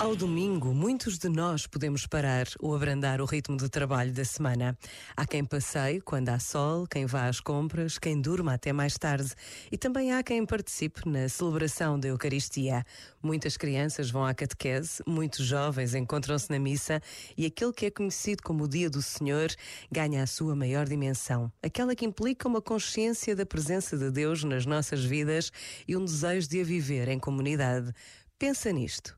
Ao domingo, muitos de nós podemos parar ou abrandar o ritmo de trabalho da semana. Há quem passeie quando há sol, quem vá às compras, quem durma até mais tarde e também há quem participe na celebração da Eucaristia. Muitas crianças vão à catequese, muitos jovens encontram-se na missa e aquele que é conhecido como o Dia do Senhor ganha a sua maior dimensão, aquela que implica uma consciência da presença de Deus nas nossas vidas e um desejo de a viver em comunidade. Pensa nisto